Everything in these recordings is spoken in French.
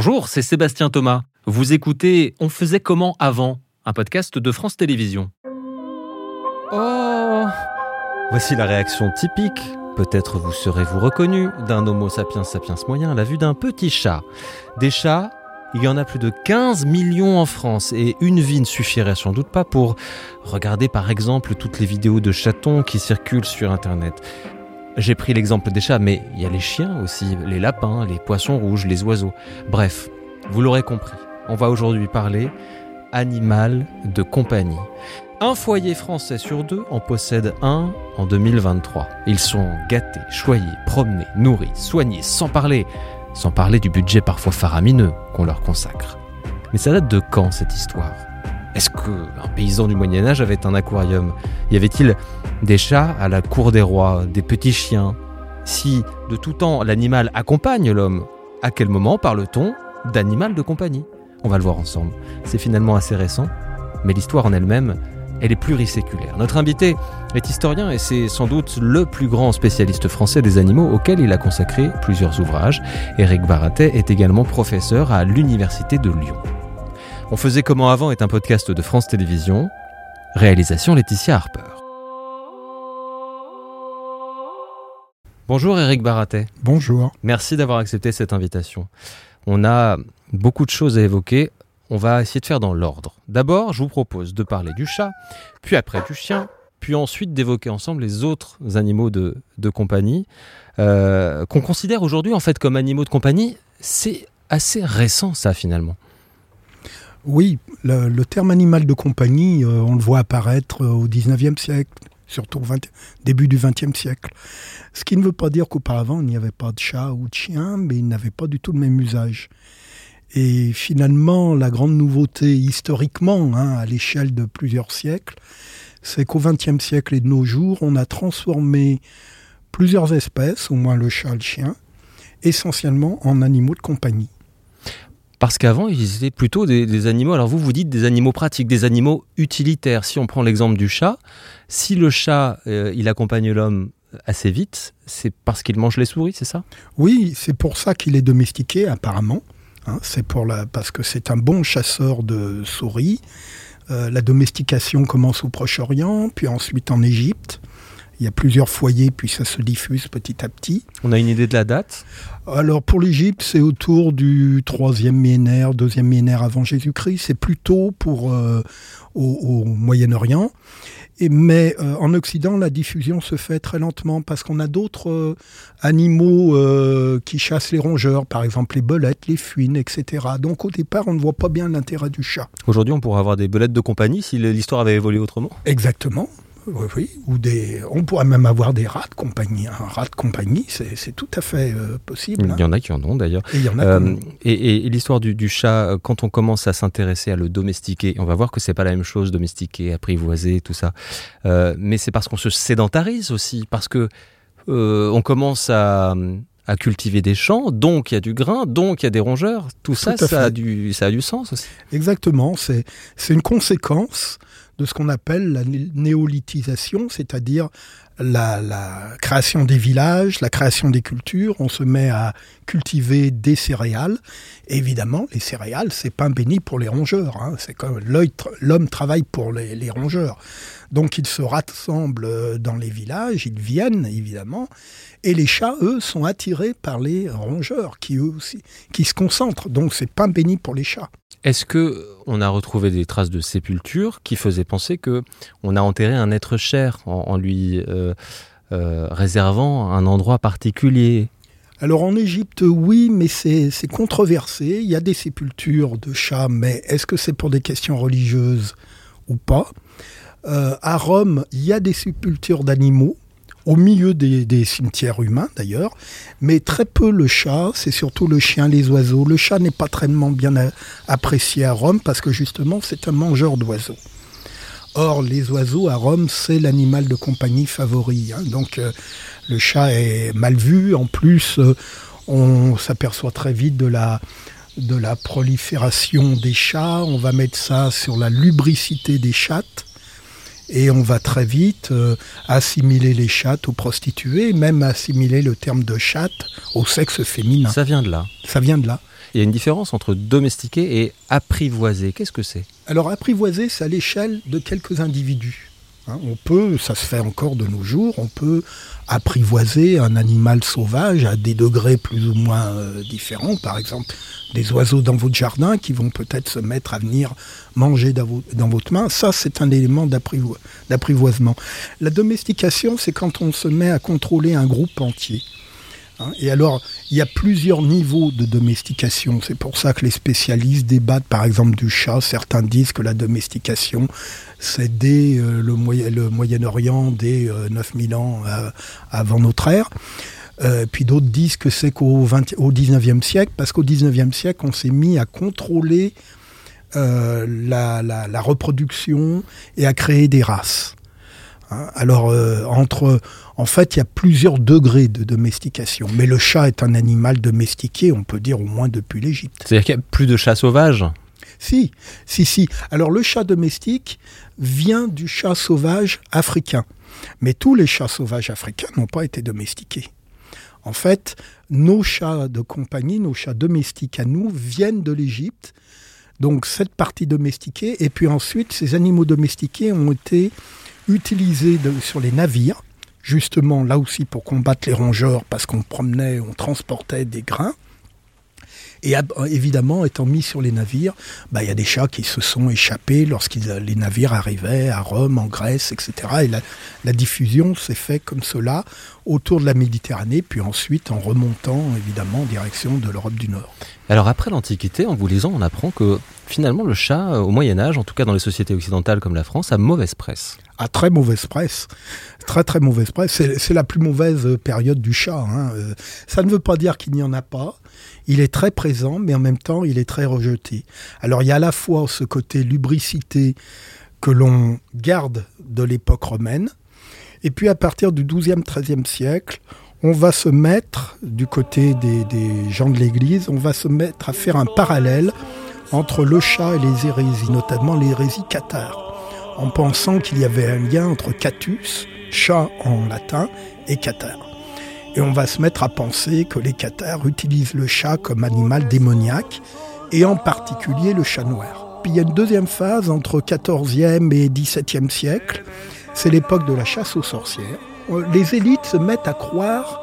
Bonjour, c'est Sébastien Thomas. Vous écoutez On faisait comment avant Un podcast de France Télévisions. Oh Voici la réaction typique, peut-être vous serez-vous reconnu, d'un Homo sapiens sapiens moyen à la vue d'un petit chat. Des chats, il y en a plus de 15 millions en France et une vie ne suffirait sans doute pas pour regarder par exemple toutes les vidéos de chatons qui circulent sur Internet. J'ai pris l'exemple des chats, mais il y a les chiens aussi, les lapins, les poissons rouges, les oiseaux. Bref, vous l'aurez compris, on va aujourd'hui parler animal de compagnie. Un foyer français sur deux en possède un en 2023. Ils sont gâtés, choyés, promenés, nourris, soignés, sans parler, sans parler du budget parfois faramineux qu'on leur consacre. Mais ça date de quand cette histoire? Est-ce qu'un paysan du Moyen Âge avait un aquarium? Y avait-il des chats à la cour des rois, des petits chiens? Si de tout temps l'animal accompagne l'homme, à quel moment parle-t-on d'animal de compagnie? On va le voir ensemble. C'est finalement assez récent, mais l'histoire en elle-même elle est pluriséculaire. Notre invité est historien et c'est sans doute le plus grand spécialiste français des animaux auquel il a consacré plusieurs ouvrages. Éric Baratet est également professeur à l'Université de Lyon. On faisait comment avant est un podcast de France Télévisions. Réalisation Laetitia Harper. Bonjour Éric Baratet. Bonjour. Merci d'avoir accepté cette invitation. On a beaucoup de choses à évoquer on va essayer de faire dans l'ordre. D'abord, je vous propose de parler du chat, puis après du chien, puis ensuite d'évoquer ensemble les autres animaux de, compagnie euh, qu'on considère aujourd'hui en fait comme animaux de compagnie. C'est assez récent ça finalement. Oui, le, terme animal de compagnie, euh, on le voit apparaître au 19e siècle, surtout au début du 20e siècle. Ce qui ne veut pas dire qu'auparavant il n'y avait pas de chat ou de chien, mais il n'avait pas du tout le même usage. Et finalement, la grande nouveauté historiquement, hein, à l'échelle de plusieurs siècles, c'est qu'au XXe siècle et de nos jours, on a transformé plusieurs espèces, au moins le chat, le chien, essentiellement en animaux de compagnie. Parce qu'avant, ils étaient plutôt des, animaux, alors vous, vous dites des animaux pratiques, des animaux utilitaires. Si on prend l'exemple du chat, si le chat, euh, il accompagne l'homme assez vite, c'est parce qu'il mange les souris, c'est ça? Oui, c'est pour ça qu'il est domestiqué, apparemment. Hein, c'est pour la, parce que c'est un bon chasseur de souris. Euh, la domestication commence au Proche-Orient, puis ensuite en Égypte. Il y a plusieurs foyers, puis ça se diffuse petit à petit. On a une idée de la date? Alors pour l'Égypte, c'est autour du 3e millénaire, 2e millénaire avant Jésus-Christ. C'est plutôt pour euh, au Moyen-Orient mais euh, en Occident, la diffusion se fait très lentement parce qu'on a d'autres euh, animaux euh, qui chassent les rongeurs, par exemple les belettes, les fuines, etc. Donc au départ, on ne voit pas bien l'intérêt du chat. Aujourd'hui, on pourrait avoir des belettes de compagnie si l'histoire avait évolué autrement? Exactement. Oui, oui, ou des, on pourrait même avoir des rats de compagnie. Un rat de compagnie, c'est tout à fait euh, possible. Il y en a qui en ont d'ailleurs. Et, euh, et, l'histoire du, chat, euh, quand on commence à s'intéresser à le domestiquer, on va voir que c'est pas la même chose, domestiquer, apprivoiser, tout ça. mais c'est parce qu'on se sédentarise aussi, parce que on commence à, à cultiver des champs, donc il y a du grain, donc il y a des rongeurs. Tout, ça, ça a, du, ça a du sens aussi. Exactement, c'est une conséquence de ce qu'on appelle la néolithisation, c'est-à-dire la, création des villages, la création des cultures. On se met à cultiver des céréales. évidemment, les céréales, c'est pain béni pour les rongeurs. Hein. C'est comme l'homme travaille pour les, rongeurs. Donc ils se rassemblent dans les villages, ils viennent évidemment, et les chats, eux, sont attirés par les rongeurs qui eux aussi, qui se concentrent. Donc c'est pain béni pour les chats. Est-ce que on a retrouvé des traces de sépulture qui faisaient penser que on a enterré un être cher en, lui euh, euh, réservant un endroit particulier? Alors en Égypte, oui, mais c'est controversé. Il y a des sépultures de chats, mais est-ce que c'est pour des questions religieuses ou pas? Euh, À Rome, il y a des sépultures d'animaux au milieu des, cimetières humains d'ailleurs, mais très peu le chat, c'est surtout le chien, les oiseaux. Le chat n'est pas très bien apprécié à Rome parce que justement c'est un mangeur d'oiseaux. Or, les oiseaux à Rome, c'est l'animal de compagnie favori. Hein. Donc, euh, le chat est mal vu. En plus, euh, on s'aperçoit très vite de la, de la prolifération des chats. On va mettre ça sur la lubricité des chattes et on va très vite euh, assimiler les chattes aux prostituées, même assimiler le terme de chatte au sexe féminin. Ça vient de là. Ça vient de là. Il y a une différence entre domestiquer et apprivoiser. Qu'est-ce que c'est? Alors apprivoiser, c'est à l'échelle de quelques individus. Hein, on peut, ça se fait encore de nos jours, on peut apprivoiser un animal sauvage à des degrés plus ou moins euh, différents. Par exemple, des oiseaux dans votre jardin qui vont peut-être se mettre à venir manger dans, dans votre main. Ça, c'est un élément d'apprivoisement. La domestication, c'est quand on se met à contrôler un groupe entier. Hein. Et alors, il y a plusieurs niveaux de domestication. C'est pour ça que les spécialistes débattent, par exemple, du chat. Certains disent que la domestication, c'est dès euh, le, Moyen-Orient, dès 9000 euh, ans euh, avant notre ère. puis d'autres disent que c'est qu'au au 19e siècle, parce qu'au 19e siècle, on s'est mis à contrôler la, reproduction et à créer des races. Hein. Alors, entre en fait, il y a plusieurs degrés de domestication. Mais le chat est un animal domestiqué, on peut dire au moins depuis l'Égypte. C'est-à-dire qu'il n'y a plus de chats sauvages? Si, si, si. Alors le chat domestique vient du chat sauvage africain. Mais tous les chats sauvages africains n'ont pas été domestiqués. En fait, nos chats de compagnie, nos chats domestiques à nous, viennent de l'Égypte. Donc cette partie domestiquée, et puis ensuite ces animaux domestiqués ont été utilisés sur les navires justement là aussi pour combattre les rongeurs parce qu'on promenait, on transportait des grains. Et évidemment, étant mis sur les navires, bah, il y a des chats qui se sont échappés lorsque les navires arrivaient à Rome, en Grèce, etc. Et la, diffusion s'est faite comme cela autour de la Méditerranée, puis ensuite en remontant évidemment en direction de l'Europe du Nord. Alors après l'Antiquité, en vous lisant, on apprend que finalement le chat, euh, au Moyen Âge, en tout cas dans les sociétés occidentales comme la France, a mauvaise presse à très mauvaise presse. Très très mauvaise presse. C'est la plus mauvaise période du chat. Hein. Euh, ça ne veut pas dire qu'il n'y en a pas. Il est très présent, mais en même temps, il est très rejeté. Alors il y a à la fois ce côté lubricité que l'on garde de l'époque romaine, et puis à partir du XIIe, XIIIe siècle, on va se mettre, du côté des, des gens de l'Église, on va se mettre à faire un parallèle entre le chat et les hérésies, notamment l'hérésie cathare en pensant qu'il y avait un lien entre catus, chat en latin, et cathare. Et on va se mettre à penser que les cathares utilisent le chat comme animal démoniaque, et en particulier le chat noir. Puis il y a une deuxième phase entre 14e et 17e siècle, c'est l'époque de la chasse aux sorcières. Les élites se mettent à croire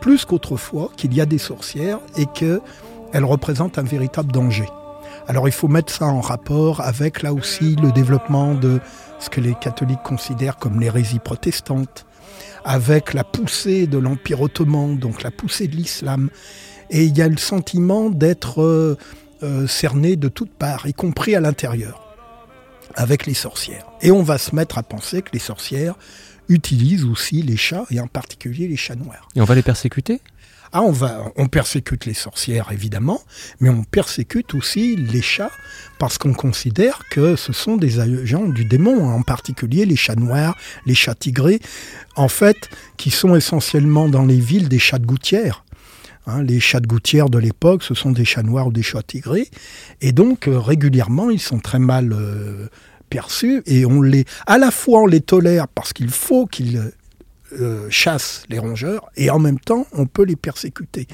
plus qu'autrefois qu'il y a des sorcières et qu'elles représentent un véritable danger. Alors il faut mettre ça en rapport avec là aussi le développement de ce que les catholiques considèrent comme l'hérésie protestante, avec la poussée de l'Empire ottoman, donc la poussée de l'islam. Et il y a le sentiment d'être euh, euh, cerné de toutes parts, y compris à l'intérieur, avec les sorcières. Et on va se mettre à penser que les sorcières utilisent aussi les chats, et en particulier les chats noirs. Et on va les persécuter? Ah, on, persécute les sorcières, évidemment, mais on persécute aussi les chats, parce qu'on considère que ce sont des agents du démon, en particulier les chats noirs, les chats tigrés, en fait, qui sont essentiellement dans les villes des chats de gouttière. Hein, les chats de gouttière de l'époque, ce sont des chats noirs ou des chats tigrés, et donc euh, régulièrement, ils sont très mal euh, perçus, et on les, à la fois on les tolère parce qu'il faut qu'ils euh, chasse les rongeurs et en même temps on peut les persécuter.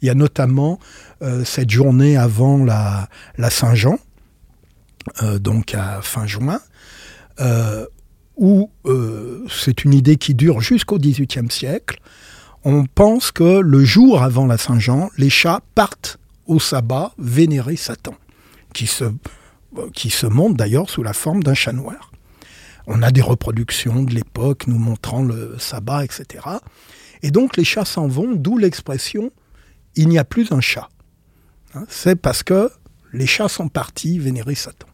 Il y a notamment euh, cette journée avant la, Saint-Jean, euh, donc à fin juin, où c'est une idée qui dure jusqu'au XVIIIe siècle. On pense que le jour avant la Saint-Jean, les chats partent au sabbat vénérer Satan, qui se, qui se montre d'ailleurs sous la forme d'un chat noir. On a des reproductions de l'époque nous montrant le sabbat, etc. Et donc les chats s'en vont, d'où l'expression il n'y a plus un chat. Hein, c'est parce que les chats sont partis vénérer Satan.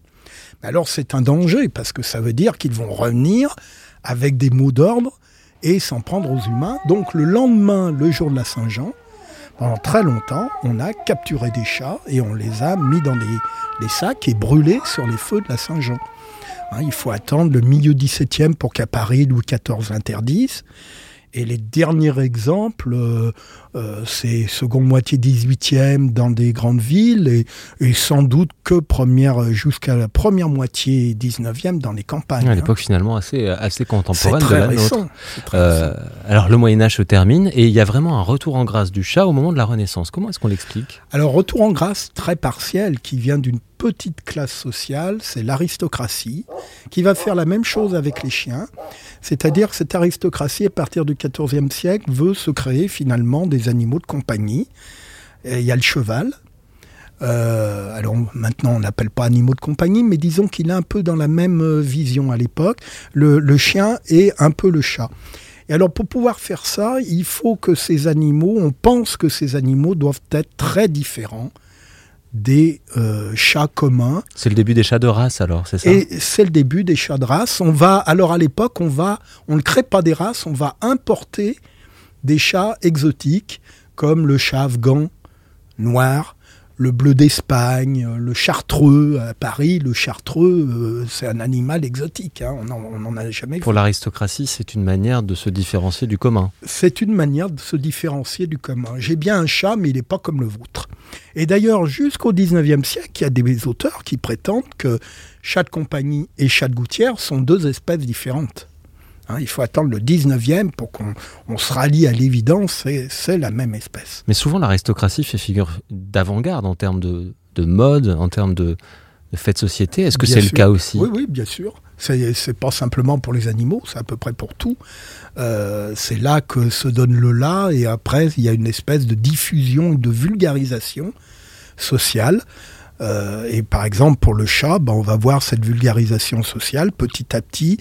alors c'est un danger parce que ça veut dire qu'ils vont revenir avec des mots d'ordre et s'en prendre aux humains. Donc le lendemain, le jour de la Saint-Jean, pendant très longtemps, on a capturé des chats et on les a mis dans des sacs et brûlés sur les feux de la Saint-Jean. Hein, il faut attendre le milieu 17e pour qu'à Paris, Louis XIV l'interdise. Et les derniers exemples, euh, euh, c'est seconde moitié 18e dans des grandes villes et, et sans doute que première jusqu'à la première moitié 19e dans les campagnes. À hein. l'époque finalement assez, assez C'est contemporaine de très la nôtre. récent. c'est très Euh, alors le Moyen Âge se termine et il y a vraiment un retour en grâce du chat au moment de la Renaissance. Comment est-ce qu'on l'explique? Alors, retour en grâce très partiel qui vient d'une petite classe sociale, c'est l'aristocratie, qui va faire la même chose avec les chiens. C'est-à-dire que cette aristocratie, à partir du XIVe siècle, veut se créer finalement des animaux de compagnie. Il y a le cheval. Euh, alors maintenant, on n'appelle pas animaux de compagnie, mais disons qu'il est un peu dans la même euh, vision à l'époque. Le, le chien est un peu le chat. Et alors pour pouvoir faire ça, il faut que ces animaux, on pense que ces animaux doivent être très différents des euh, chats communs. C'est le début des chats de race alors, c'est ça? Et c'est le début des chats de race. On va, alors à l'époque, on va, on ne crée pas des races, on va importer des chats exotiques comme le chat afghan noir, le bleu d'Espagne, le chartreux à Paris. Le chartreux, euh, c'est un animal exotique. hein. On n'en a jamais vu. Pour l'aristocratie, c'est une manière de se différencier du commun. c'est une manière de se différencier du commun. J'ai bien un chat, mais il n'est pas comme le vôtre. Et d'ailleurs, jusqu'au 19e siècle, il y a des auteurs qui prétendent que chat de compagnie et chat de gouttière sont deux espèces différentes. Hein, il faut attendre le 19e pour qu'on on se rallie à l'évidence, c'est- la même espèce. Mais souvent l'aristocratie fait figure d'avant-garde en termes de, de mode, en termes de, de fait de société. Est-ce que c'est le cas aussi? Oui, oui, bien sûr. C'est c'est pas simplement pour les animaux, c'est à peu près pour tout. Euh, c'est là que se donne le là, et après, il y a une espèce de diffusion, de vulgarisation sociale. Euh, et par exemple, pour le chat, ben, on va voir cette vulgarisation sociale petit à petit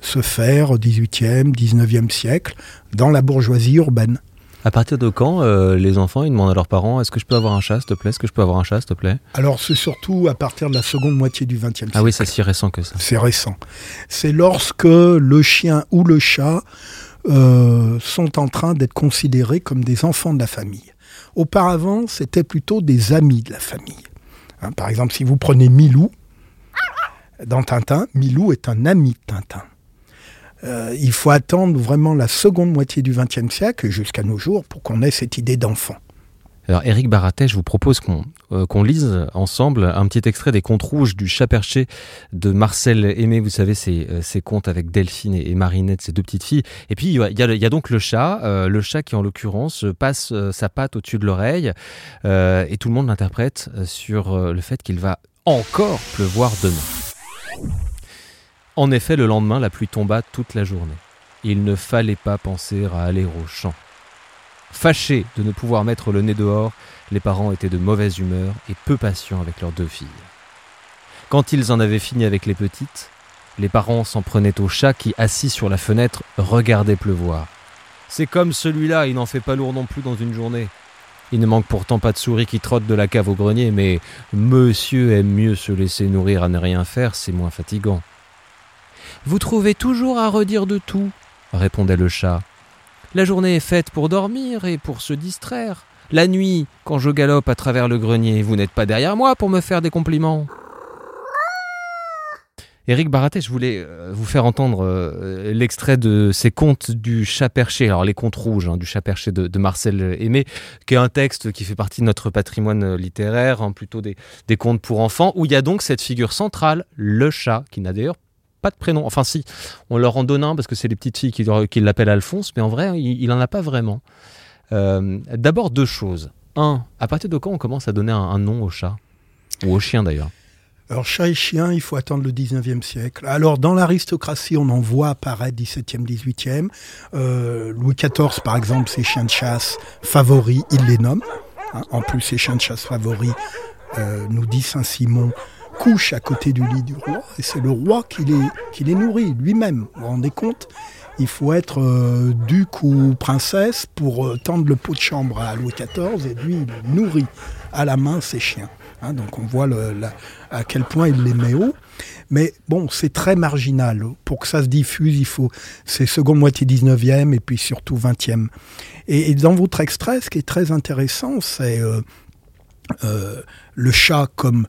se faire au 18e, 19e siècle dans la bourgeoisie urbaine. À partir de quand euh, les enfants ils demandent à leurs parents est-ce que je peux avoir un chat s'il te plaît? Est-ce que je peux avoir un chat s'il te plaît? Alors, c'est surtout à partir de la seconde moitié du 20e siècle. Ah oui, c'est si récent que ça. C'est récent. C'est lorsque le chien ou le chat euh, sont en train d'être considérés comme des enfants de la famille. Auparavant, c'était plutôt des amis de la famille. Hein, par exemple, si vous prenez Milou, dans Tintin, Milou est un ami de Tintin. Euh, il faut attendre vraiment la seconde moitié du XXe siècle jusqu'à nos jours pour qu'on ait cette idée d'enfant. Alors Éric Baratet, je vous propose qu'on euh, qu'on lise ensemble un petit extrait des Contes rouges du chat perché de Marcel Aimé. Vous savez, ces, euh, ces contes avec Delphine et, et Marinette, ces deux petites filles. Et puis il y a, donc le chat, euh, le chat qui en l'occurrence passe sa patte au-dessus de l'oreille et tout le monde l'interprète sur le fait qu'il va encore pleuvoir demain. En effet, le lendemain, la pluie tomba toute la journée. Il ne fallait pas penser à aller au champ. Fâchés de ne pouvoir mettre le nez dehors, les parents étaient de mauvaise humeur et peu patients avec leurs deux filles. Quand ils en avaient fini avec les petites, les parents s'en prenaient au chat qui, assis sur la fenêtre, regardait pleuvoir. C'est comme celui-là, il n'en fait pas lourd non plus dans une journée. Il ne manque pourtant pas de souris qui trottent de la cave au grenier, mais monsieur aime mieux se laisser nourrir à ne rien faire, c'est moins fatigant. Vous trouvez toujours à redire de tout, répondait le chat. La journée est faite pour dormir et pour se distraire. La nuit, quand je galope à travers le grenier, vous n'êtes pas derrière moi pour me faire des compliments. Éric Baratet, je voulais euh, vous faire entendre euh, l'extrait de ces contes du chat perché, alors les contes rouges hein, du chat perché de, de Marcel Aimé, qui est un texte qui fait partie de notre patrimoine euh, littéraire, hein, plutôt des, des contes pour enfants, où il y a donc cette figure centrale, le chat, qui n'a d'ailleurs pas de prénom. Enfin si, on leur en donne un parce que c'est les petites filles qui, l'appellent Alphonse, mais en vrai, il n'en a pas vraiment. Euh, D'abord deux choses. Un, à partir de quand on commence à donner un, un nom au chat? Ou au chien d'ailleurs? Alors, chat et chien, il faut attendre le 19e siècle. Alors, dans l'aristocratie, on en voit apparaître 17e, 18e. Euh, Louis XIV, par exemple, ses chiens de chasse favoris, il les nomme. Hein, en plus, ses chiens de chasse favoris, euh, nous dit Saint-Simon, couchent à côté du lit du roi. Et c'est le roi qui les, qui les nourrit lui-même. Vous vous rendez compte? Il faut être euh, duc ou princesse pour euh, tendre le pot de chambre à Louis XIV et lui, il nourrit à la main ses chiens. Hein, donc on voit à quel point il les met haut. Mais bon, c'est très marginal. Pour que ça se diffuse, il faut. C'est seconde moitié 19e et puis surtout 20e. Et, dans votre extrait, ce qui est très intéressant, c'est euh, le chat comme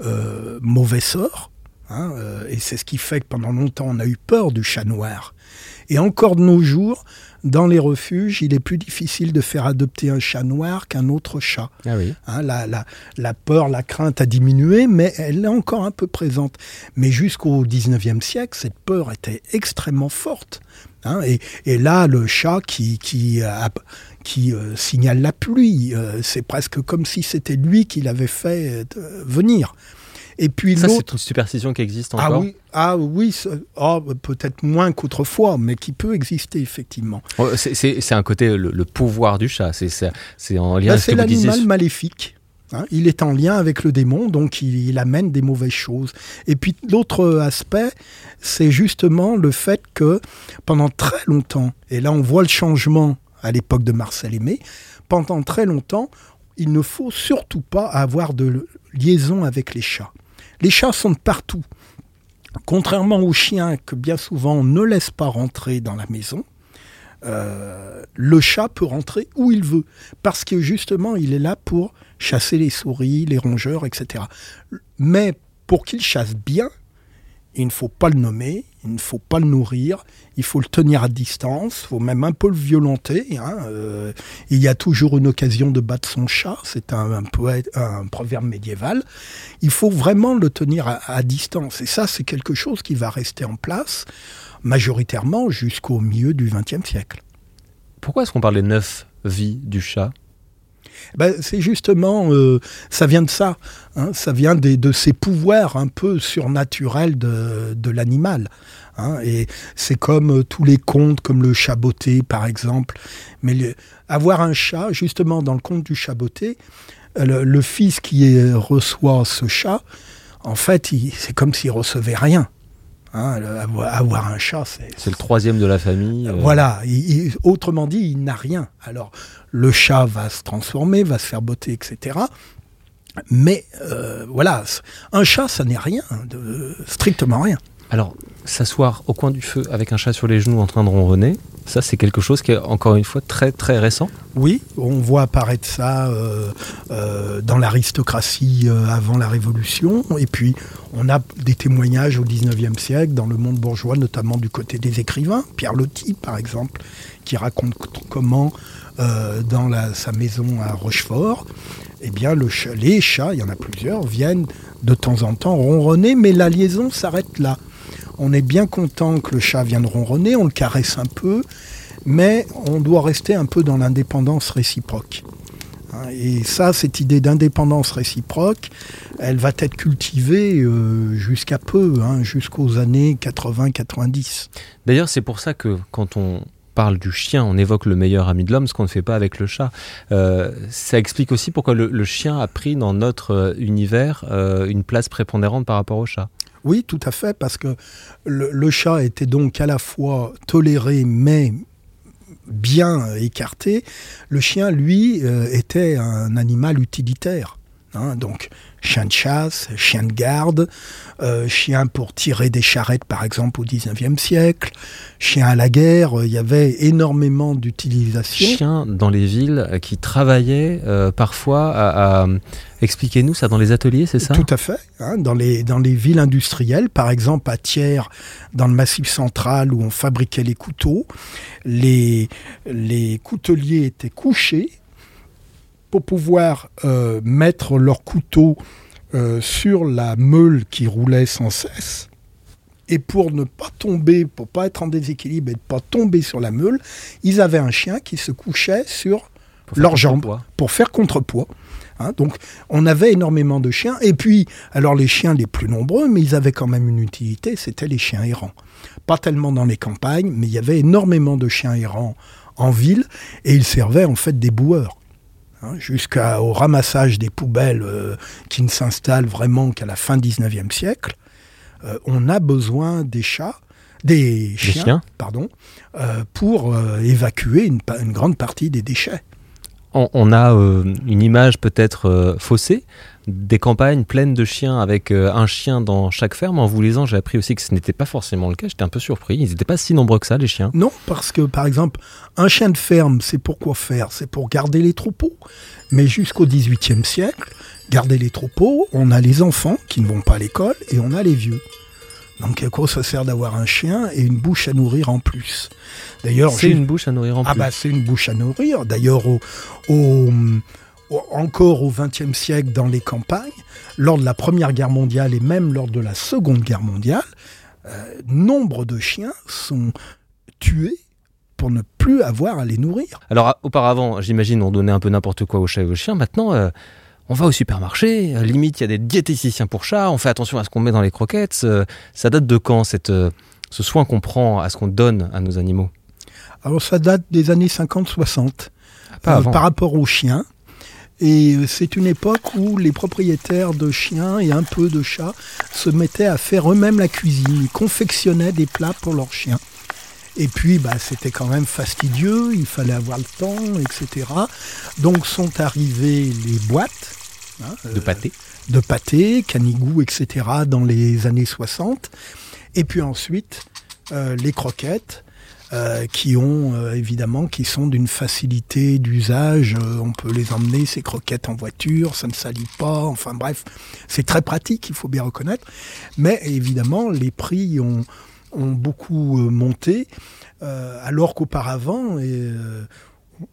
euh, mauvais sort. Hein, euh, et c'est ce qui fait que pendant longtemps, on a eu peur du chat noir. Et encore de nos jours, dans les refuges, il est plus difficile de faire adopter un chat noir qu'un autre chat. Ah oui. Hein, la, la, la, peur, la crainte a diminué, mais elle est encore un peu présente. Mais jusqu'au 19e siècle, cette peur était extrêmement forte. Hein, et, et, là, le chat qui, qui, a, qui euh, signale la pluie, euh, c'est presque comme si c'était lui qui l'avait fait euh, venir. Et puis ça, c'est une superstition qui existe ah encore. Ah oui, ah oui oh, peut-être moins qu'autrefois, mais qui peut exister effectivement. Oh, c'est un côté le, pouvoir du chat. C'est en lien. Bah, c'est l'animal maléfique. Hein. il est en lien avec le démon, donc il, il amène des mauvaises choses. Et puis l'autre aspect, c'est justement le fait que pendant très longtemps, et là on voit le changement à l'époque de Marcel Aimé, pendant très longtemps, il ne faut surtout pas avoir de liaison avec les chats. Les chats sont partout. Contrairement aux chiens que bien souvent on ne laisse pas rentrer dans la maison, euh, le chat peut rentrer où il veut, parce que justement il est là pour chasser les souris, les rongeurs, etc. Mais pour qu'il chasse bien, il ne faut pas le nommer, il ne faut pas le nourrir, il faut le tenir à distance, il faut même un peu le violenter. Hein, euh, il y a toujours une occasion de battre son chat, c'est un, un, proverbe médiéval. Il faut vraiment le tenir à, distance. Et ça, c'est quelque chose qui va rester en place majoritairement jusqu'au milieu du XXe siècle. Pourquoi est-ce qu'on parle des neuf vies du chat? Ben, c'est justement, euh, ça vient de ça. Hein, ça vient des, de ces pouvoirs un peu surnaturels de, de l'animal. Hein, et c'est comme euh, tous les contes, comme le chaboté par exemple. Mais avoir un chat, justement dans le conte du chaboté, euh, le, fils qui reçoit ce chat, en fait, c'est comme s'il recevait rien. Hein, avoir un chat, c'est... C'est le troisième de la famille. Voilà. autrement dit, il n'a rien. Alors, le chat va se transformer, va se faire botter, etc. Mais euh, voilà, un chat, ça n'est rien, de, strictement rien. Alors, s'asseoir au coin du feu avec un chat sur les genoux en train de ronronner, ça c'est quelque chose qui est encore une fois très très récent. Oui, on voit apparaître ça euh, euh, dans l'aristocratie avant la Révolution, et puis on a des témoignages au 19e siècle dans le monde bourgeois, notamment du côté des écrivains, Pierre Loti par exemple, qui raconte comment euh, dans sa maison à Rochefort, eh bien le les chats, il y en a plusieurs, viennent de temps en temps ronronner, mais la liaison s'arrête là. On est bien content que le chat vienne ronronner, on le caresse un peu, mais on doit rester un peu dans l'indépendance réciproque. Hein, et ça, cette idée d'indépendance réciproque, elle va être cultivée euh, jusqu'à peu, hein, jusqu'aux années 80-90. D'ailleurs, c'est pour ça que quand on, parle du chien, on évoque le meilleur ami de l'homme, ce qu'on ne fait pas avec le chat. Euh, ça explique aussi pourquoi le, chien a pris dans notre euh, univers une place prépondérante par rapport au chat. Oui, tout à fait, parce que le, chat était donc à la fois toléré, mais bien écarté. Le chien, lui, était un animal utilitaire. Hein, donc, chien de chasse, chien de garde, euh, chien pour tirer des charrettes par exemple au 19e siècle, chien à la guerre, euh, il y avait énormément d'utilisation. Chien dans les villes euh, qui travaillaient parfois à... Expliquez-nous ça dans les ateliers, c'est ça? Tout à fait. Hein, dans, les, dans les villes industrielles, par exemple à Thiers, dans le massif central où on fabriquait les couteaux, les, les couteliers étaient couchés pour pouvoir euh, mettre leur couteau euh, sur la meule qui roulait sans cesse. Et pour ne pas tomber, pour pas être en déséquilibre et ne pas tomber sur la meule, ils avaient un chien qui se couchait sur leurs jambes pour faire contrepoids. Hein. donc on avait énormément de chiens. Et puis, alors les chiens les plus nombreux, mais ils avaient quand même une utilité, c'était les chiens errants. Pas tellement dans les campagnes, mais il y avait énormément de chiens errants en ville, et ils servaient en fait des boueurs. Hein, jusqu'au ramassage des poubelles euh, qui ne s'installent vraiment qu'à la fin 19e siècle, euh, on a besoin des chats, des chiens, pardon, euh, pour évacuer une, grande partie des déchets. On, a une image peut-être faussée des campagnes pleines de chiens avec euh, un chien dans chaque ferme. En vous lisant, j'ai appris aussi que ce n'était pas forcément le cas. J'étais un peu surpris. Ils n'étaient pas si nombreux que ça, les chiens. Non, parce que par exemple, un chien de ferme, c'est pour quoi faire? C'est pour garder les troupeaux. Mais jusqu'au XVIIIe siècle, garder les troupeaux, on a les enfants qui ne vont pas à l'école et on a les vieux. Donc à quoi ça sert d'avoir un chien et une bouche à nourrir en plus D'ailleurs, c'est une bouche à nourrir en ah plus. Ah bah c'est une bouche à nourrir. D'ailleurs, au, encore au XXe siècle dans les campagnes, lors de la Première Guerre mondiale et même lors de la Seconde Guerre mondiale, euh, nombre de chiens sont tués pour ne plus avoir à les nourrir. Alors auparavant, j'imagine, on donnait un peu n'importe quoi aux chats et aux chiens. Maintenant, euh, on va au supermarché, euh, limite il y a des diététiciens pour chats, on fait attention à ce qu'on met dans les croquettes. ça date de quand cette, ce soin qu'on prend à ce qu'on donne à nos animaux? Alors ça date des années 50-60. Ah, par rapport aux chiens, et c'est une époque où les propriétaires de chiens et un peu de chats se mettaient à faire eux-mêmes la cuisine. Ils confectionnaient des plats pour leurs chiens. Et puis, bah, c'était quand même fastidieux, il fallait avoir le temps, etc. Donc sont arrivées les boîtes. Hein, de pâté. Euh, de pâté, canigou, etc. dans les années 60. Et puis ensuite, euh, les croquettes. Euh, qui ont euh, évidemment qui sont d'une facilité d'usage. Euh, on peut les emmener ces croquettes en voiture, ça ne salit pas. Enfin bref, c'est très pratique, il faut bien reconnaître. Mais évidemment, les prix ont, ont beaucoup monté, alors qu'auparavant,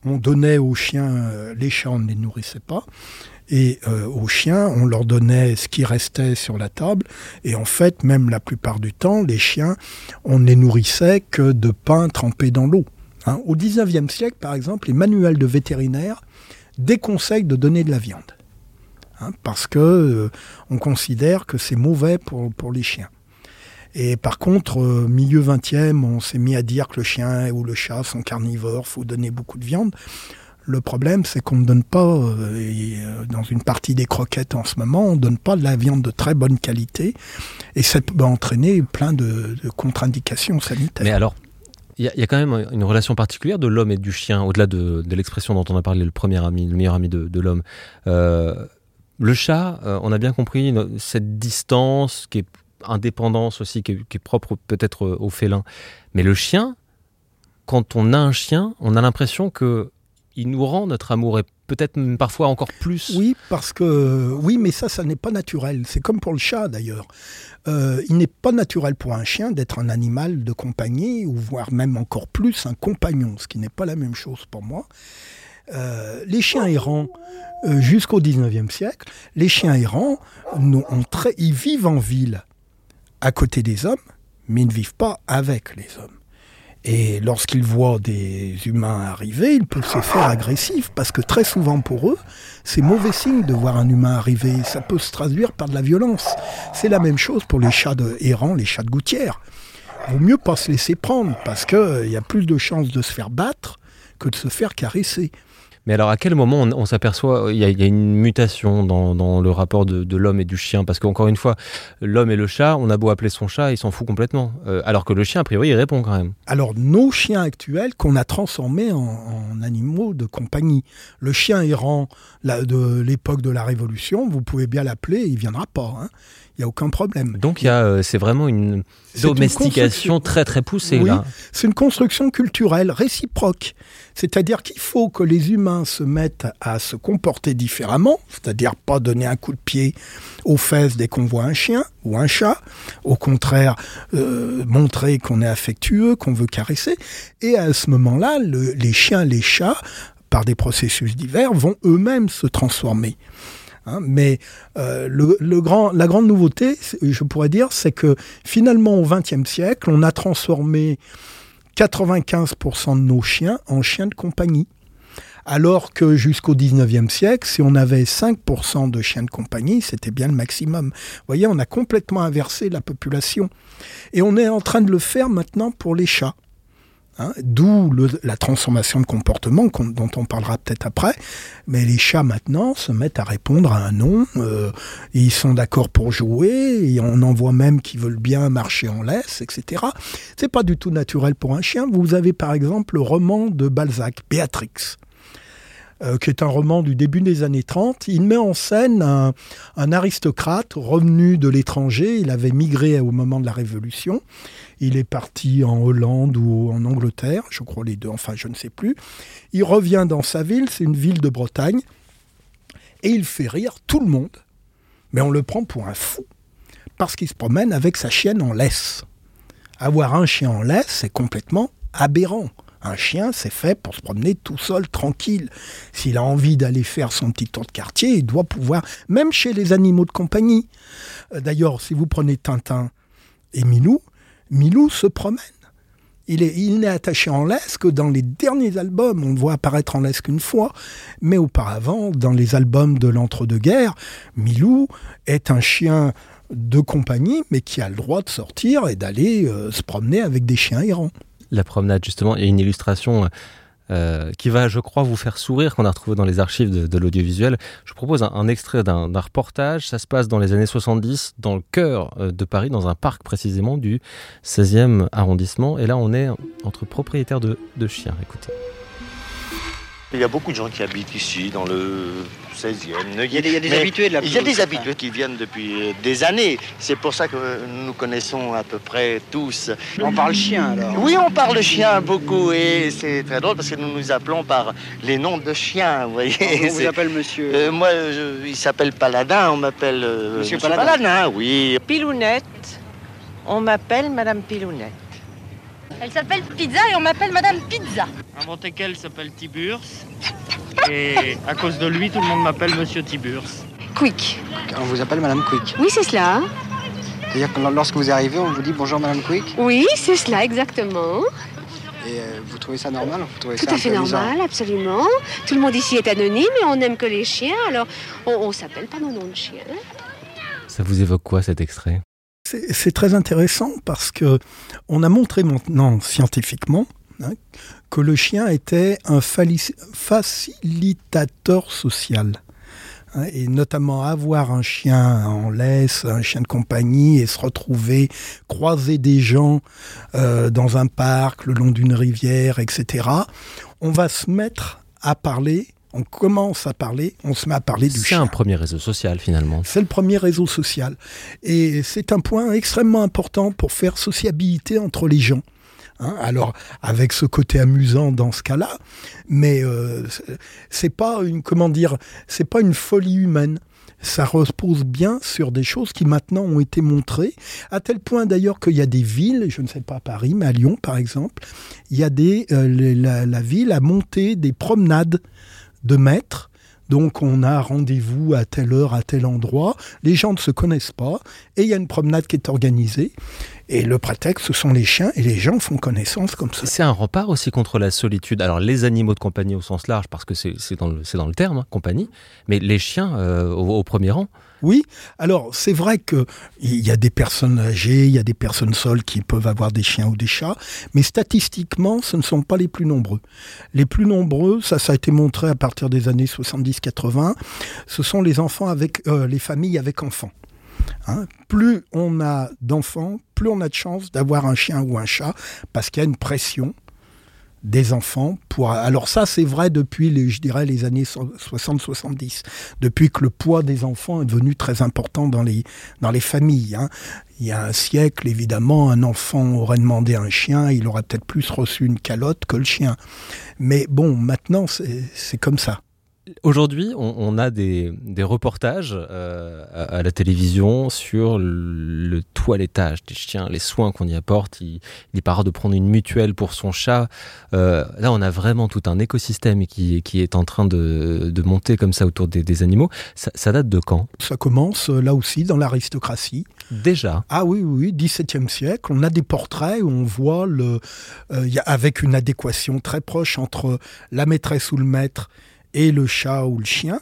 on donnait aux chiens, les chats, on ne les nourrissait pas. Et euh, aux chiens, on leur donnait ce qui restait sur la table. Et en fait, même la plupart du temps, les chiens, on ne les nourrissait que de pain trempé dans l'eau. Hein. Au 19e siècle, par exemple, les manuels de vétérinaires déconseillent de donner de la viande. Hein, parce que euh, on considère que c'est mauvais pour les chiens. Et par contre, euh, milieu 20e, on s'est mis à dire que le chien ou le chat sont carnivores, faut donner beaucoup de viande. Le problème, c'est qu'on ne donne pas, euh, euh, dans une partie des croquettes en ce moment, on ne donne pas de la viande de très bonne qualité. Et ça peut entraîner plein de, contre-indications sanitaires. Mais alors, il y, a quand même une relation particulière de l'homme et du chien, au-delà de, l'expression dont on a parlé, le premier ami, le meilleur ami de, l'homme. Euh, le chat, on a bien compris cette distance qui est indépendance aussi, qui est propre peut-être au félin. Mais le chien, quand on a un chien, on a l'impression que il nous rend notre amour et peut-être parfois encore plus. Oui, parce que oui, mais ça, ça n'est pas naturel. C'est comme pour le chat d'ailleurs. Euh, il n'est pas naturel pour un chien d'être un animal de compagnie ou voire même encore plus un compagnon, ce qui n'est pas la même chose pour moi. Euh, les chiens errants, euh, jusqu'au 19e siècle, les chiens errants, ils vivent en ville à côté des hommes, mais ils ne vivent pas avec les hommes. Et lorsqu'ils voient des humains arriver, ils peuvent se faire agressifs parce que très souvent pour eux, c'est mauvais signe de voir un humain arriver. Ça peut se traduire par de la violence. C'est la même chose pour les chats de errants, les chats de gouttière. Vaut mieux pas se laisser prendre parce qu'il euh, y a plus de chances de se faire battre que de se faire caresser. Mais alors, à quel moment on, s'aperçoit il y, a une mutation dans, le rapport de, l'homme et du chien? Parce qu'encore une fois, l'homme et le chat, on a beau appeler son chat, il s'en fout complètement. Euh, alors que le chien, a priori, il répond quand même. Alors, nos chiens actuels qu'on a transformés en, animaux de compagnie. Le chien errant de l'époque de la Révolution, vous pouvez bien l'appeler, il viendra pas. Hein. Il n'y a aucun problème. Donc, euh, c'est vraiment une domestication très très poussée. Oui, c'est une construction culturelle réciproque. C'est-à-dire qu'il faut que les humains se mettent à se comporter différemment, c'est-à-dire pas donner un coup de pied aux fesses dès qu'on voit un chien ou un chat, au contraire euh, montrer qu'on est affectueux, qu'on veut caresser. Et à ce moment-là, les chiens, les chats, par des processus divers, vont eux-mêmes se transformer. Hein. mais euh, la grande nouveauté, je pourrais dire, c'est que finalement au XXe siècle, on a transformé 95% de nos chiens en chiens de compagnie. Alors que jusqu'au 19e siècle, si on avait 5% de chiens de compagnie, c'était bien le maximum. Vous voyez, on a complètement inversé la population. Et on est en train de le faire maintenant pour les chats. Hein, d'où la transformation de comportement dont on parlera peut-être après. Mais les chats maintenant se mettent à répondre à un nom. Euh, ils sont d'accord pour jouer. Et on en voit même qui veulent bien marcher en laisse, etc. C'est pas du tout naturel pour un chien. Vous avez par exemple le roman de Balzac, Béatrix. Euh, qui est un roman du début des années 30. Il met en scène un, un aristocrate revenu de l'étranger. Il avait migré au moment de la Révolution. Il est parti en Hollande ou en Angleterre, je crois les deux, enfin je ne sais plus. Il revient dans sa ville, c'est une ville de Bretagne, et il fait rire tout le monde. Mais on le prend pour un fou parce qu'il se promène avec sa chienne en laisse. Avoir un chien en laisse, c'est complètement aberrant. Un chien, c'est fait pour se promener tout seul, tranquille. S'il a envie d'aller faire son petit tour de quartier, il doit pouvoir, même chez les animaux de compagnie. Euh, d'ailleurs, si vous prenez Tintin et Milou, Milou se promène. Il, est, il n'est attaché en laisse que dans les derniers albums. On le voit apparaître en laisse qu'une fois. Mais auparavant, dans les albums de l'entre-deux-guerres, Milou est un chien de compagnie, mais qui a le droit de sortir et d'aller euh, se promener avec des chiens errants la promenade, justement. Il y a une illustration euh, qui va, je crois, vous faire sourire, qu'on a retrouvé dans les archives de, l'audiovisuel. Je propose un, extrait d'un reportage. Ça se passe dans les années 70, dans le cœur euh, de Paris, dans un parc précisément du 16e arrondissement. Et là, on est entre propriétaires de, de chiens. Écoutez. Il y a beaucoup de gens qui habitent ici, dans le 16e. Il y a des, habitués de la Il y a des habitués qui viennent depuis des années. C'est pour ça que nous connaissons à peu près tous. On parle chien alors Oui, on parle chien beaucoup et c'est très drôle parce que nous nous appelons par les noms de chiens. Vous voyez. On vous appelle monsieur euh, Moi, il s'appelle Paladin, on m'appelle euh, monsieur, Paladin. oui. Pilounette, on m'appelle Madame Pilounette. Elle s'appelle Pizza et on m'appelle Madame Pizza. Un qu'elle s'appelle Tiburce. Et à cause de lui, tout le monde m'appelle Monsieur Tiburce. Quick. On vous appelle Madame Quick Oui, c'est cela. C'est-à-dire que lorsque vous arrivez, on vous dit bonjour Madame Quick Oui, c'est cela, exactement. Et euh, vous trouvez ça normal? Tout à fait normal, absolument. Tout le monde ici est anonyme et on n'aime que les chiens, alors on, ne s'appelle pas nos noms de chiens. Ça vous évoque quoi cet extrait? C'est très intéressant parce que on a montré maintenant scientifiquement hein, que le chien était un facilitateur social. Hein, et notamment avoir un chien en laisse, un chien de compagnie, et se retrouver, croiser des gens euh, dans un parc, le long d'une rivière, etc. On va se mettre à parler on commence à parler, on se met à parler du chien. C'est un premier réseau social finalement. C'est le premier réseau social. Et c'est un point extrêmement important pour faire sociabilité entre les gens. Hein. alors avec ce côté amusant dans ce cas-là, mais euh, c'est pas une comment dire, c'est pas une folie humaine ça repose bien sur des choses qui maintenant ont été montrées, à tel point d'ailleurs qu'il y a des villes, je ne sais pas à Paris, mais à Lyon par exemple, il y a des, euh, la, la, ville a monté des promenades de maîtres. Donc on a rendez-vous à telle heure, à tel endroit. Les gens ne se connaissent pas et il y a une promenade qui est organisée. Et le prétexte, ce sont les chiens et les gens font connaissance comme ça. C'est un rempart aussi contre la solitude. Alors les animaux de compagnie au sens large, parce que c'est dans, le, dans le terme, hein, compagnie, mais les chiens euh, au, premier rang. Oui, alors c'est vrai qu'il y a des personnes âgées, il y a des personnes seules qui peuvent avoir des chiens ou des chats, mais statistiquement, ce ne sont pas les plus nombreux. Les plus nombreux, ça, ça a été montré à partir des années 70-80, ce sont les enfants avec euh, les familles avec enfants. Hein. plus on a d'enfants, plus on a de chances d'avoir un chien ou un chat, parce qu'il y a une pression des enfants pour alors ça c'est vrai depuis les, je dirais les années 60 70 depuis que le poids des enfants est devenu très important dans les dans les familles hein. il y a un siècle évidemment un enfant aurait demandé un chien il aurait peut-être plus reçu une calotte que le chien mais bon maintenant c'est comme ça Aujourd'hui, on, a des, reportages euh, à, la télévision sur le toilettage des chiens, les soins qu'on y apporte. Il, il, est pas rare de prendre une mutuelle pour son chat. Euh, là, on a vraiment tout un écosystème qui, qui est en train de, monter comme ça autour des, animaux. Ça, date de quand? Ça commence euh, là aussi dans l'aristocratie. Déjà? Ah oui, oui, 17e siècle. On a des portraits où on voit le, avec une adéquation très proche entre la maîtresse ou le maître et le chat ou le chien.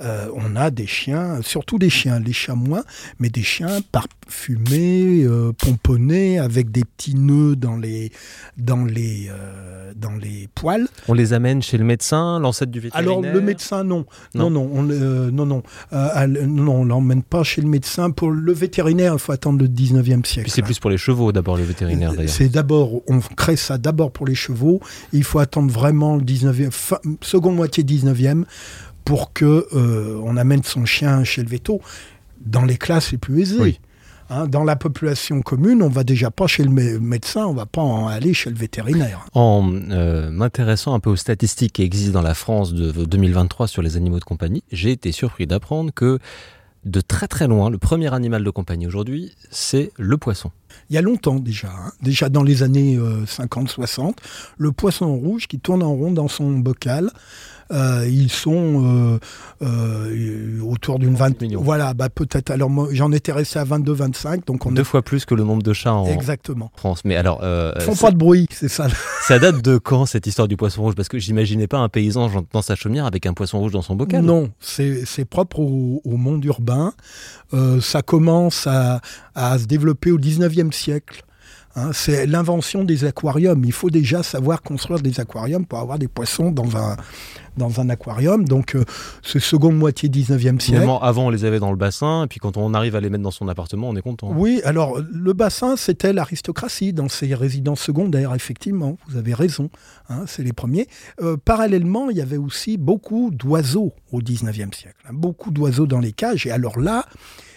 Euh, on a des chiens, surtout des chiens, les chats moins, mais des chiens parfumés, euh, pomponnés, avec des petits nœuds dans les, dans, les, euh, dans les poils. On les amène chez le médecin, l'ancêtre du vétérinaire? Alors le médecin, non. Non, non, on, non, non, non, on l'emmène pas chez le médecin. Pour le vétérinaire, il faut attendre le 19e siècle. c'est plus pour les chevaux d'abord, le vétérinaire d'ailleurs. C'est d'abord, on crée ça d'abord pour les chevaux. Il faut attendre vraiment le 19e, seconde moitié 19e pour que euh, on amène son chien chez le veto dans les classes les plus aisées. Hein, dans la population commune, on va déjà pas chez le médecin, on va pas en aller chez le vétérinaire. En euh, m'intéressant un peu aux statistiques qui existent dans la France de 2023 sur les animaux de compagnie, j'ai été surpris d'apprendre que de très très loin, le premier animal de compagnie aujourd'hui, c'est le poisson. Il y a longtemps déjà, hein. déjà dans les années 50-60, le poisson rouge qui tourne en rond dans son bocal, euh, ils sont euh, euh, autour d'une 20 millions. Voilà, bah peut-être. Alors j'en étais resté à 22-25, donc on deux est... fois plus que le nombre de chats en Exactement. France. Mais alors, ils font pas de bruit, c'est ça. ça date de quand cette histoire du poisson rouge? Parce que j'imaginais pas un paysan dans sa chaumière avec un poisson rouge dans son bocal. Non, c'est propre au, monde urbain. ça commence à, à se développer au 19e siècle. Hein, c'est l'invention des aquariums. Il faut déjà savoir construire des aquariums pour avoir des poissons dans un, dans un aquarium. Donc, euh, c'est seconde moitié 19e siècle. avant, on les avait dans le bassin, et puis quand on arrive à les mettre dans son appartement, on est content. Oui, alors, le bassin, c'était l'aristocratie dans ses résidences secondaires, effectivement. Vous avez raison. Hein, c'est les premiers. Euh, parallèlement, il y avait aussi beaucoup d'oiseaux au 19e siècle. Hein, beaucoup d'oiseaux dans les cages. Et alors là,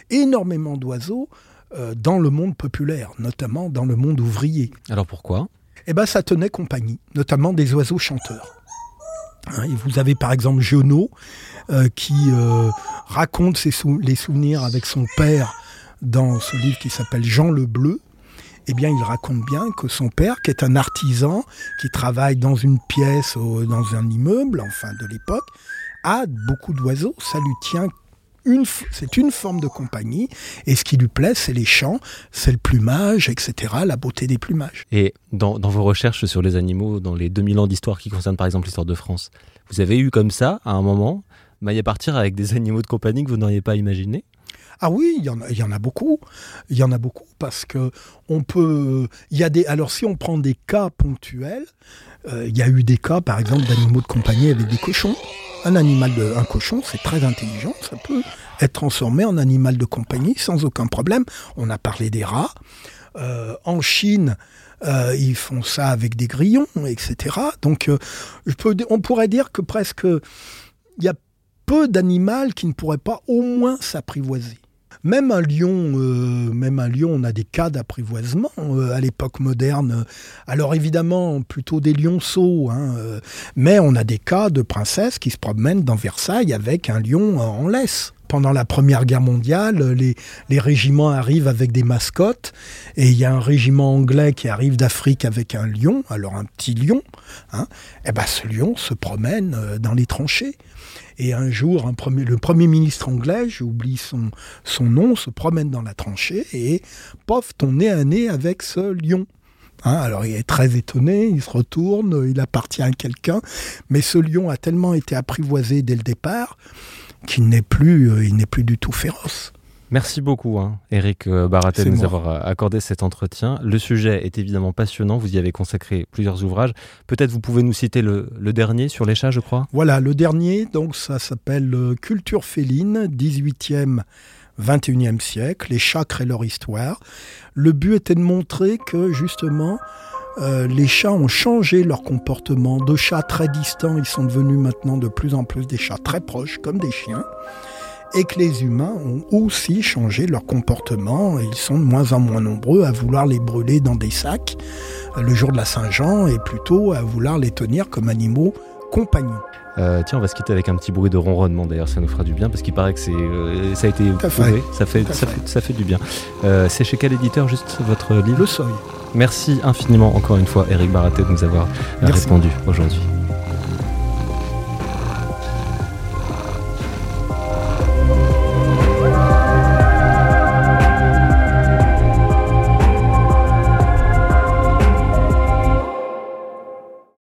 énormément d'oiseaux dans le monde populaire, notamment dans le monde ouvrier. Alors pourquoi? Eh bien, ça tenait compagnie, notamment des oiseaux chanteurs. Hein, et vous avez par exemple Giono euh, qui euh, raconte ses les souvenirs avec son père dans ce livre qui s'appelle Jean le Bleu. Eh bien, il raconte bien que son père, qui est un artisan, qui travaille dans une pièce, dans un immeuble, enfin de l'époque, a beaucoup d'oiseaux. Ça lui tient c'est une forme de compagnie. Et ce qui lui plaît, c'est les chants, c'est le plumage, etc., la beauté des plumages. Et dans, vos recherches sur les animaux, dans les 2000 ans d'histoire qui concernent par exemple l'histoire de France, vous avez eu comme ça, à un moment, à partir avec des animaux de compagnie que vous n'auriez pas imaginé ah oui, il y, en a, beaucoup. Il y en a beaucoup parce que on peut. Y a des. Alors si on prend des cas ponctuels, euh, il y a eu des cas, par exemple, d'animaux de compagnie avec des cochons. Un animal de, un cochon, c'est très intelligent, ça peut être transformé en animal de compagnie sans aucun problème. On a parlé des rats. Euh, en Chine, euh, ils font ça avec des grillons, etc. Donc, on pourrait dire que presque il y a peu d'animaux qui ne pourraient pas au moins s'apprivoiser. Même un lion, euh, même on a des cas d'apprivoisement euh, à l'époque moderne. Alors évidemment, plutôt des lionceaux, hein, euh, mais on a des cas de princesses qui se promènent dans Versailles avec un lion en laisse pendant la Première Guerre mondiale, les, régiments arrivent avec des mascottes, et il y a un régiment anglais qui arrive d'Afrique avec un lion, alors un petit lion, hein, et ben ce lion se promène dans les tranchées. Et un jour, le Premier ministre anglais, j'oublie son, son nom, se promène dans la tranchée et pof, ton nez à nez avec ce lion. Hein, alors il est très étonné, il se retourne, il appartient à quelqu'un, mais ce lion a tellement été apprivoisé dès le départ qu'il n'est plus, euh, il n'est plus du tout féroce. Merci beaucoup, hein, Eric euh, Baratet, de nous avoir euh, accordé cet entretien. Le sujet est évidemment passionnant. Vous y avez consacré plusieurs ouvrages. Peut-être vous pouvez nous citer le, dernier sur les chats, je crois. Voilà, le dernier, donc ça s'appelle Culture féline, 18e, 21e siècle, les chats créent leur histoire. Le but était de montrer que justement, les chats ont changé leur comportement. De chats très distants, ils sont devenus maintenant de plus en plus des chats très proches, comme des chiens et que les humains ont aussi changé leur comportement. Ils sont de moins en moins nombreux à vouloir les brûler dans des sacs le jour de la Saint-Jean et plutôt à vouloir les tenir comme animaux compagnons. Euh, tiens, on va se quitter avec un petit bruit de ronronnement. D'ailleurs, ça nous fera du bien parce qu'il paraît que c'est, euh, ça a été prouvé. Ça fait, ça fait, ça fait, du bien. Euh, c'est chez quel éditeur, juste votre livre? Le Seuil. Merci infiniment encore une fois, Eric Baratet, de nous avoir répondu aujourd'hui.